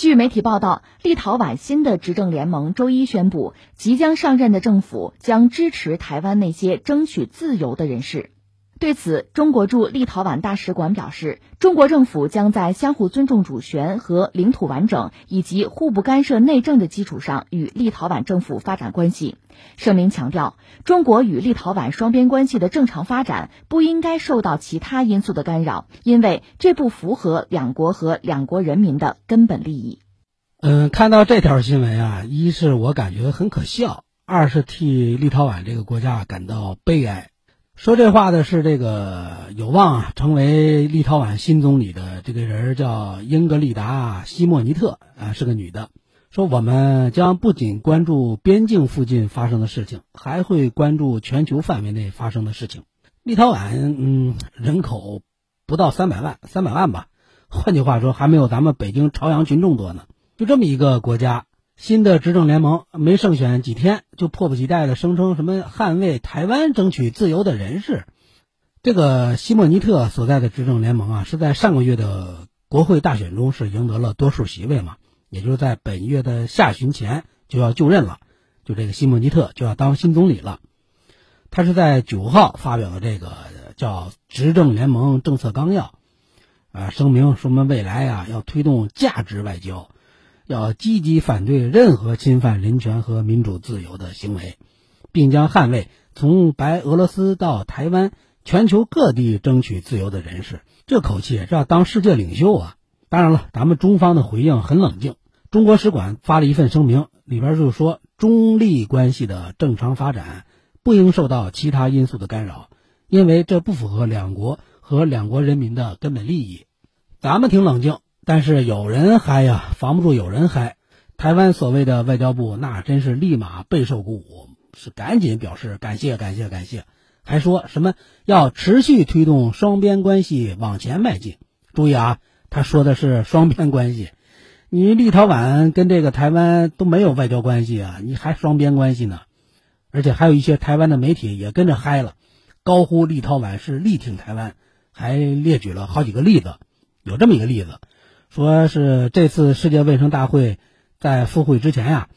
据媒体报道，立陶宛新的执政联盟周一宣布，即将上任的政府将支持台湾那些争取自由的人士。对此，中国驻立陶宛大使馆表示，中国政府将在相互尊重主权和领土完整以及互不干涉内政的基础上与立陶宛政府发展关系。声明强调，中国与立陶宛双边关系的正常发展不应该受到其他因素的干扰，因为这不符合两国和两国人民的根本利益。嗯，看到这条新闻啊，一是我感觉很可笑，二是替立陶宛这个国家感到悲哀。说这话的是这个有望啊成为立陶宛新总理的这个人叫英格丽达·西莫尼特啊，是个女的。说我们将不仅关注边境附近发生的事情，还会关注全球范围内发生的事情。立陶宛，嗯，人口不到三百万，三百万吧。换句话说，还没有咱们北京朝阳群众多呢。就这么一个国家，新的执政联盟没胜选几天，就迫不及待的声称什么捍卫台湾、争取自由的人士，这个西莫尼特所在的执政联盟啊，是在上个月的国会大选中是赢得了多数席位嘛，也就是在本月的下旬前就要就任了，就这个西莫尼特就要当新总理了。他是在九号发表了这个叫执政联盟政策纲要，啊，声明说我们未来啊要推动价值外交，要积极反对任何侵犯人权和民主自由的行为，并将捍卫从白俄罗斯到台湾。全球各地争取自由的人士，这口气是要当世界领袖啊！当然了，咱们中方的回应很冷静。中国使馆发了一份声明，里边就说中立关系的正常发展不应受到其他因素的干扰，因为这不符合两国和两国人民的根本利益。咱们挺冷静，但是有人嗨呀，防不住有人嗨。台湾所谓的外交部那真是立马备受鼓舞，是赶紧表示感谢感谢感谢。还说什么要持续推动双边关系往前迈进？注意啊，他说的是双边关系。你立陶宛跟这个台湾都没有外交关系啊，你还双边关系呢？而且还有一些台湾的媒体也跟着嗨了，高呼立陶宛是力挺台湾，还列举了好几个例子。有这么一个例子，说是这次世界卫生大会在复会之前呀，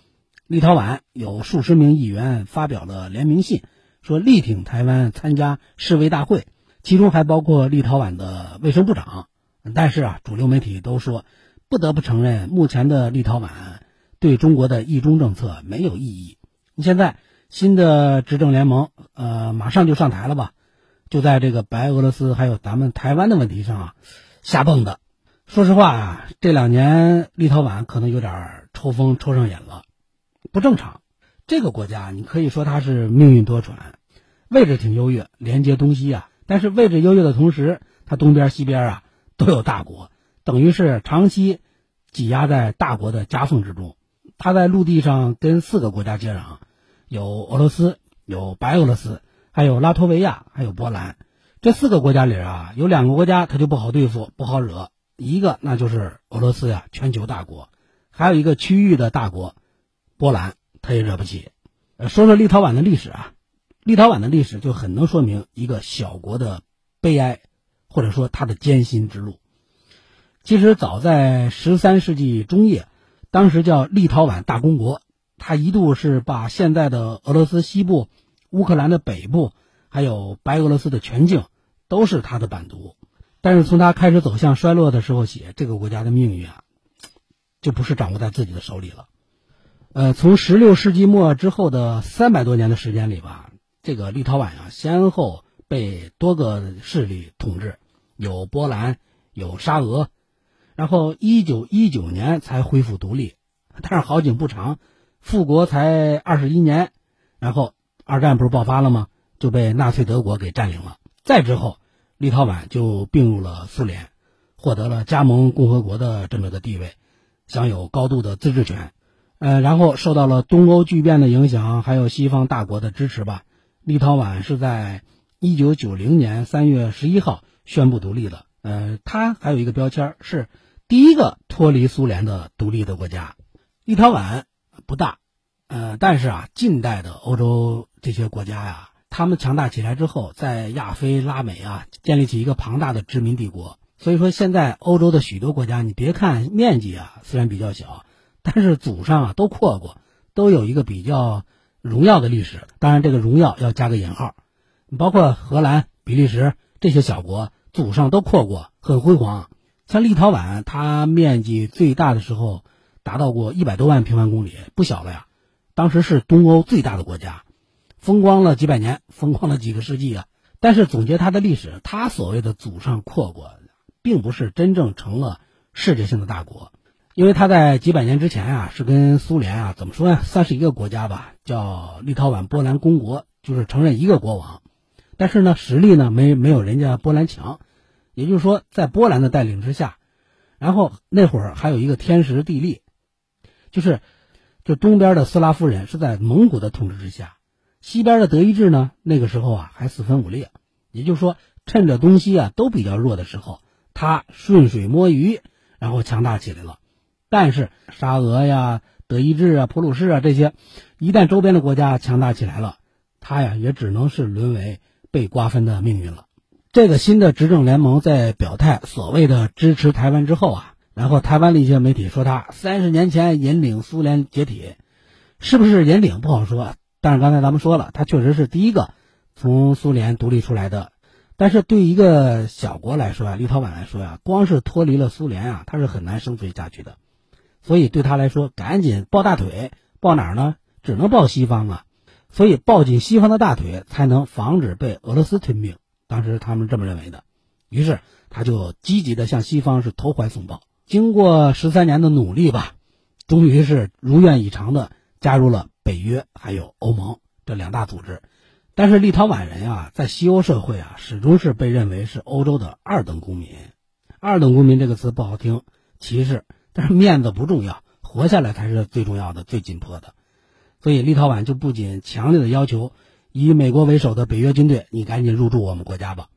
立陶宛有数十名议员发表了联名信。说力挺台湾参加世卫大会，其中还包括立陶宛的卫生部长。但是啊，主流媒体都说，不得不承认，目前的立陶宛对中国的一中政策没有意义。现在新的执政联盟，呃，马上就上台了吧？就在这个白俄罗斯还有咱们台湾的问题上啊，瞎蹦的。说实话啊，这两年立陶宛可能有点抽风抽上瘾了，不正常。这个国家，你可以说它是命运多舛，位置挺优越，连接东西啊。但是位置优越的同时，它东边西边啊都有大国，等于是长期挤压在大国的夹缝之中。它在陆地上跟四个国家接壤，有俄罗斯，有白俄罗斯，还有拉脱维亚，还有波兰。这四个国家里啊，有两个国家它就不好对付，不好惹。一个那就是俄罗斯呀，全球大国；还有一个区域的大国，波兰。他也惹不起。说说立陶宛的历史啊，立陶宛的历史就很能说明一个小国的悲哀，或者说它的艰辛之路。其实早在十三世纪中叶，当时叫立陶宛大公国，它一度是把现在的俄罗斯西部、乌克兰的北部，还有白俄罗斯的全境都是它的版图。但是从他开始走向衰落的时候起，这个国家的命运啊，就不是掌握在自己的手里了。呃，从十六世纪末之后的三百多年的时间里吧，这个立陶宛啊，先后被多个势力统治，有波兰，有沙俄，然后一九一九年才恢复独立，但是好景不长，复国才二十一年，然后二战不是爆发了吗？就被纳粹德国给占领了。再之后，立陶宛就并入了苏联，获得了加盟共和国的这么个地位，享有高度的自治权。呃，然后受到了东欧巨变的影响，还有西方大国的支持吧。立陶宛是在一九九零年三月十一号宣布独立的。呃，它还有一个标签是第一个脱离苏联的独立的国家。立陶宛不大，呃，但是啊，近代的欧洲这些国家呀，他们强大起来之后，在亚非拉美啊，建立起一个庞大的殖民帝国。所以说，现在欧洲的许多国家，你别看面积啊，虽然比较小。但是祖上啊都扩过，都有一个比较荣耀的历史。当然，这个荣耀要加个引号。包括荷兰、比利时这些小国，祖上都扩过，很辉煌。像立陶宛，它面积最大的时候达到过一百多万平方公里，不小了呀。当时是东欧最大的国家，风光了几百年，风光了几个世纪啊。但是总结他的历史，他所谓的祖上扩过，并不是真正成了世界性的大国。因为他在几百年之前啊，是跟苏联啊，怎么说呀，算是一个国家吧，叫立陶宛波兰公国，就是承认一个国王，但是呢，实力呢没没有人家波兰强，也就是说，在波兰的带领之下，然后那会儿还有一个天时地利，就是，就东边的斯拉夫人是在蒙古的统治之下，西边的德意志呢，那个时候啊还四分五裂，也就是说，趁着东西啊都比较弱的时候，他顺水摸鱼，然后强大起来了。但是沙俄呀、德意志啊、普鲁士啊这些，一旦周边的国家强大起来了，他呀也只能是沦为被瓜分的命运了。这个新的执政联盟在表态所谓的支持台湾之后啊，然后台湾的一些媒体说他三十年前引领苏联解体，是不是引领不好说。但是刚才咱们说了，他确实是第一个从苏联独立出来的。但是对一个小国来说啊，立陶宛来说呀，光是脱离了苏联啊，他是很难生存下去的。所以对他来说，赶紧抱大腿，抱哪儿呢？只能抱西方啊。所以抱紧西方的大腿，才能防止被俄罗斯吞并。当时他们这么认为的。于是他就积极的向西方是投怀送抱。经过十三年的努力吧，终于是如愿以偿的加入了北约还有欧盟这两大组织。但是立陶宛人啊，在西欧社会啊，始终是被认为是欧洲的二等公民。二等公民这个词不好听，歧视，但是面子不重要，活下来才是最重要的、最紧迫的。所以立陶宛就不仅强烈的要求以美国为首的北约军队，你赶紧入驻我们国家吧，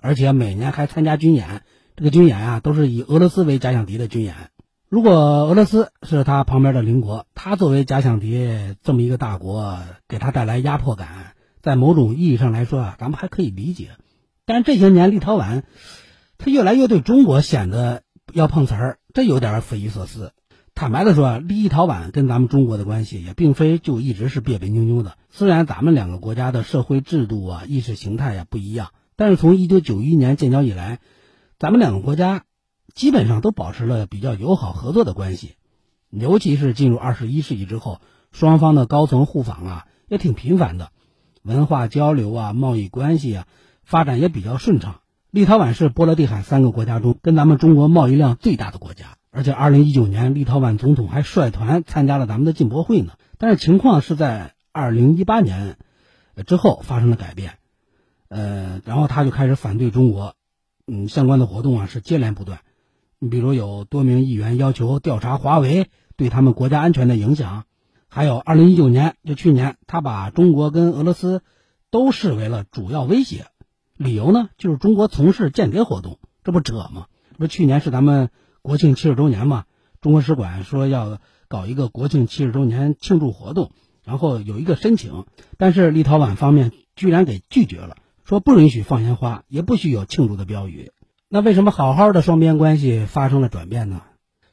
而且每年还参加军演。这个军演啊，都是以俄罗斯为假想敌的军演。如果俄罗斯是他旁边的邻国，他作为假想敌这么一个大国，给他带来压迫感。在某种意义上来说啊，咱们还可以理解，但是这些年立陶宛，他越来越对中国显得要碰瓷儿，这有点匪夷所思。坦白的说，立陶宛跟咱们中国的关系也并非就一直是别别扭扭的。虽然咱们两个国家的社会制度啊、意识形态呀不一样，但是从一九九一年建交以来，咱们两个国家基本上都保持了比较友好合作的关系。尤其是进入二十一世纪之后，双方的高层互访啊也挺频繁的。文化交流啊，贸易关系啊，发展也比较顺畅。立陶宛是波罗的海三个国家中跟咱们中国贸易量最大的国家，而且二零一九年立陶宛总统还率团参加了咱们的进博会呢。但是情况是在二零一八年之后发生了改变，呃，然后他就开始反对中国，嗯，相关的活动啊是接连不断。比如有多名议员要求调查华为对他们国家安全的影响。还有，二零一九年就去年，他把中国跟俄罗斯都视为了主要威胁，理由呢就是中国从事间谍活动，这不扯吗？不是，去年是咱们国庆七十周年嘛，中国使馆说要搞一个国庆七十周年庆祝活动，然后有一个申请，但是立陶宛方面居然给拒绝了，说不允许放烟花，也不许有庆祝的标语。那为什么好好的双边关系发生了转变呢？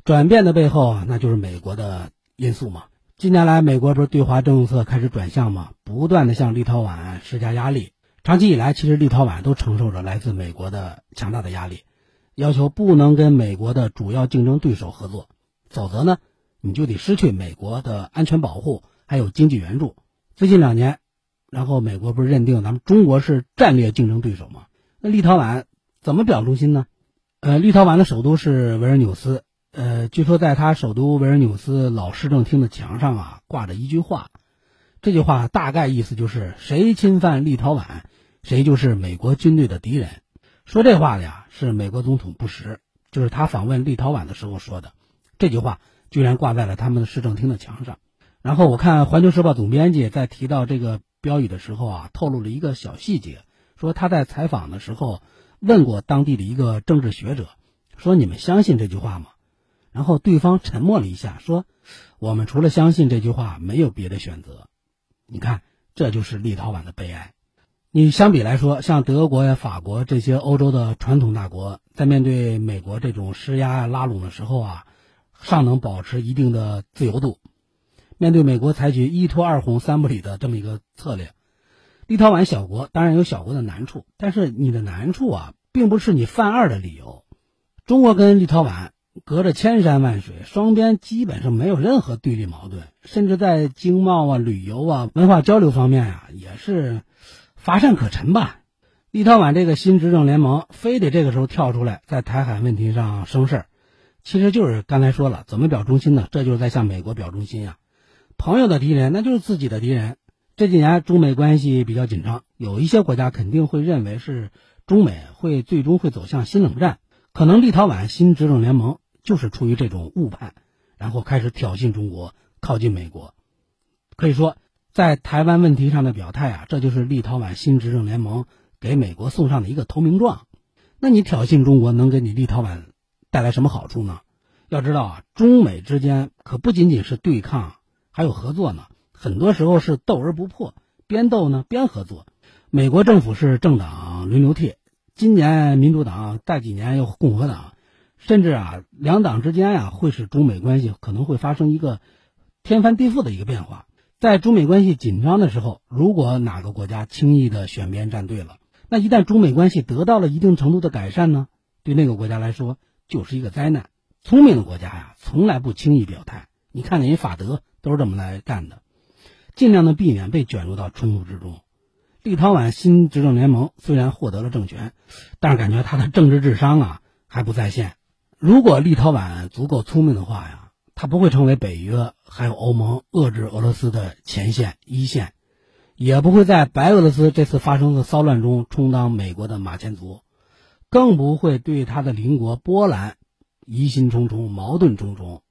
转变的背后，那就是美国的因素嘛。近年来，美国不是对华政策开始转向吗？不断的向立陶宛施加压力。长期以来，其实立陶宛都承受着来自美国的强大的压力，要求不能跟美国的主要竞争对手合作，否则呢，你就得失去美国的安全保护，还有经济援助。最近两年，然后美国不是认定咱们中国是战略竞争对手吗？那立陶宛怎么表忠心呢？呃，立陶宛的首都是维尔纽斯。呃，据说在他首都维尔纽斯老市政厅的墙上啊，挂着一句话，这句话大概意思就是：谁侵犯立陶宛，谁就是美国军队的敌人。说这话的呀，是美国总统布什，就是他访问立陶宛的时候说的。这句话居然挂在了他们的市政厅的墙上。然后我看《环球时报》总编辑在提到这个标语的时候啊，透露了一个小细节，说他在采访的时候问过当地的一个政治学者，说你们相信这句话吗？然后对方沉默了一下，说：“我们除了相信这句话，没有别的选择。”你看，这就是立陶宛的悲哀。你相比来说，像德国呀、法国这些欧洲的传统大国，在面对美国这种施压拉拢的时候啊，尚能保持一定的自由度。面对美国采取一拖二哄三不理的这么一个策略，立陶宛小国当然有小国的难处，但是你的难处啊，并不是你犯二的理由。中国跟立陶宛。隔着千山万水，双边基本上没有任何对立矛盾，甚至在经贸啊、旅游啊、文化交流方面啊，也是乏善可陈吧。立陶宛这个新执政联盟非得这个时候跳出来，在台海问题上生事儿，其实就是刚才说了，怎么表忠心呢？这就是在向美国表忠心呀。朋友的敌人，那就是自己的敌人。这几年中美关系比较紧张，有一些国家肯定会认为是中美会最终会走向新冷战。可能立陶宛新执政联盟就是出于这种误判，然后开始挑衅中国，靠近美国。可以说，在台湾问题上的表态啊，这就是立陶宛新执政联盟给美国送上的一个投名状。那你挑衅中国，能给你立陶宛带来什么好处呢？要知道啊，中美之间可不仅仅是对抗，还有合作呢。很多时候是斗而不破，边斗呢边合作。美国政府是政党轮流替。今年民主党，再几年又共和党，甚至啊，两党之间啊，会使中美关系可能会发生一个天翻地覆的一个变化。在中美关系紧张的时候，如果哪个国家轻易的选边站队了，那一旦中美关系得到了一定程度的改善呢，对那个国家来说就是一个灾难。聪明的国家呀，从来不轻易表态。你看，人家法德都是这么来干的，尽量的避免被卷入到冲突之中。立陶宛新执政联盟虽然获得了政权，但是感觉他的政治智商啊还不在线。如果立陶宛足够聪明的话呀，他不会成为北约还有欧盟遏制俄罗斯的前线一线，也不会在白俄罗斯这次发生的骚乱中充当美国的马前卒，更不会对他的邻国波兰疑心重重、矛盾重重。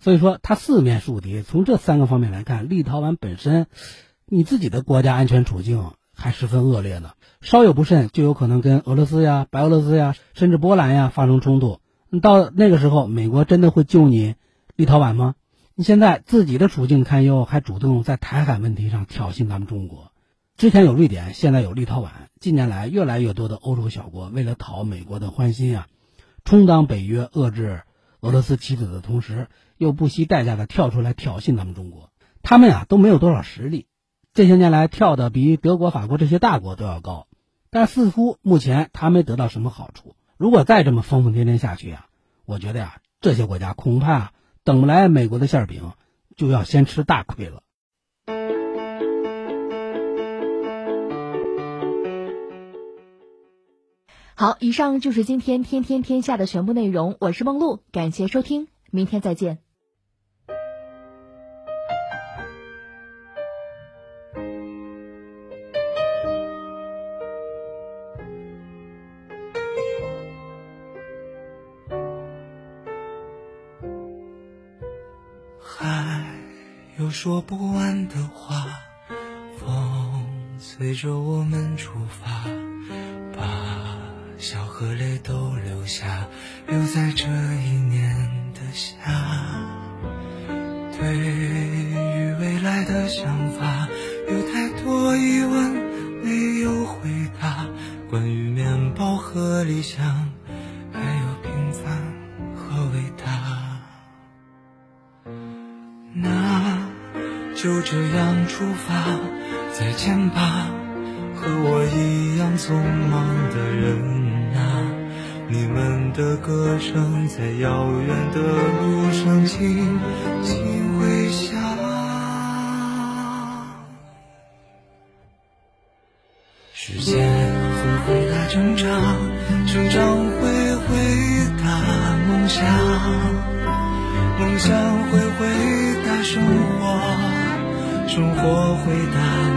所以说，他四面树敌。从这三个方面来看，立陶宛本身，你自己的国家安全处境还十分恶劣呢。稍有不慎，就有可能跟俄罗斯呀、白俄罗斯呀，甚至波兰呀发生冲突。到那个时候，美国真的会救你立陶宛吗？你现在自己的处境堪忧，还主动在台海问题上挑衅咱们中国。之前有瑞典，现在有立陶宛。近年来，越来越多的欧洲小国为了讨美国的欢心啊，充当北约遏制。俄罗斯棋子的同时，又不惜代价的跳出来挑衅咱们中国，他们呀都没有多少实力，这些年来跳的比德国、法国这些大国都要高，但似乎目前他没得到什么好处。如果再这么疯疯癫癫下去呀，我觉得呀，这些国家恐怕等不来美国的馅饼，就要先吃大亏了。好，以上就是今天天天天下的全部内容。我是梦露，感谢收听，明天再见。说不完的话，风随着我们出发。把笑和泪都留下，留在这一年的夏。对于未来的想法，有太多疑问没有回答。关于面包和理想，出发，再见吧，和我一样匆忙的人啊。你们的歌声在遥远的路上轻轻答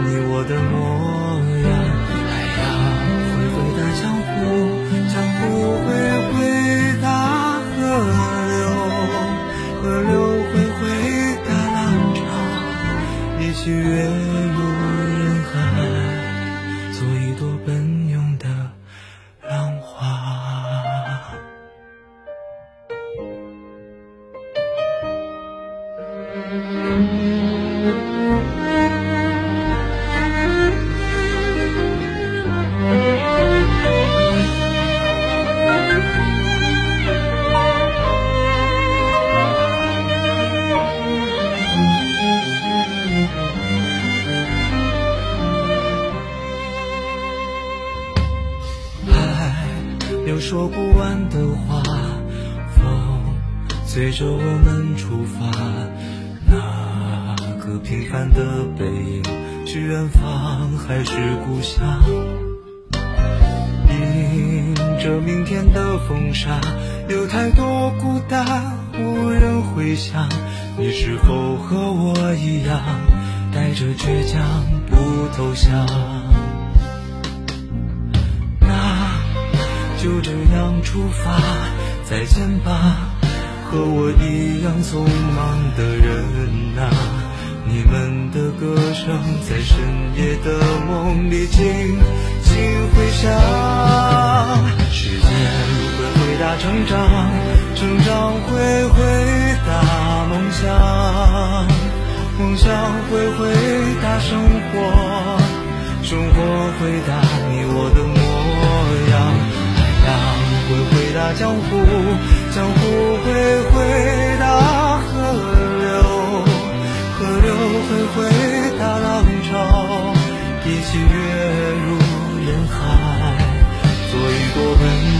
还是故乡？迎着明天的风沙，有太多孤单无人回响。你是否和我一样，带着倔强不投降？那就这样出发，再见吧，和我一样匆忙的人啊！你们的歌声在深夜的梦里轻轻回响。时间会回答成长，成长会回答梦想，梦想会回答生活，生活回答你我的模样。海洋会回答江湖，江湖会回答。流会回到浪潮一起跃入人海做一朵温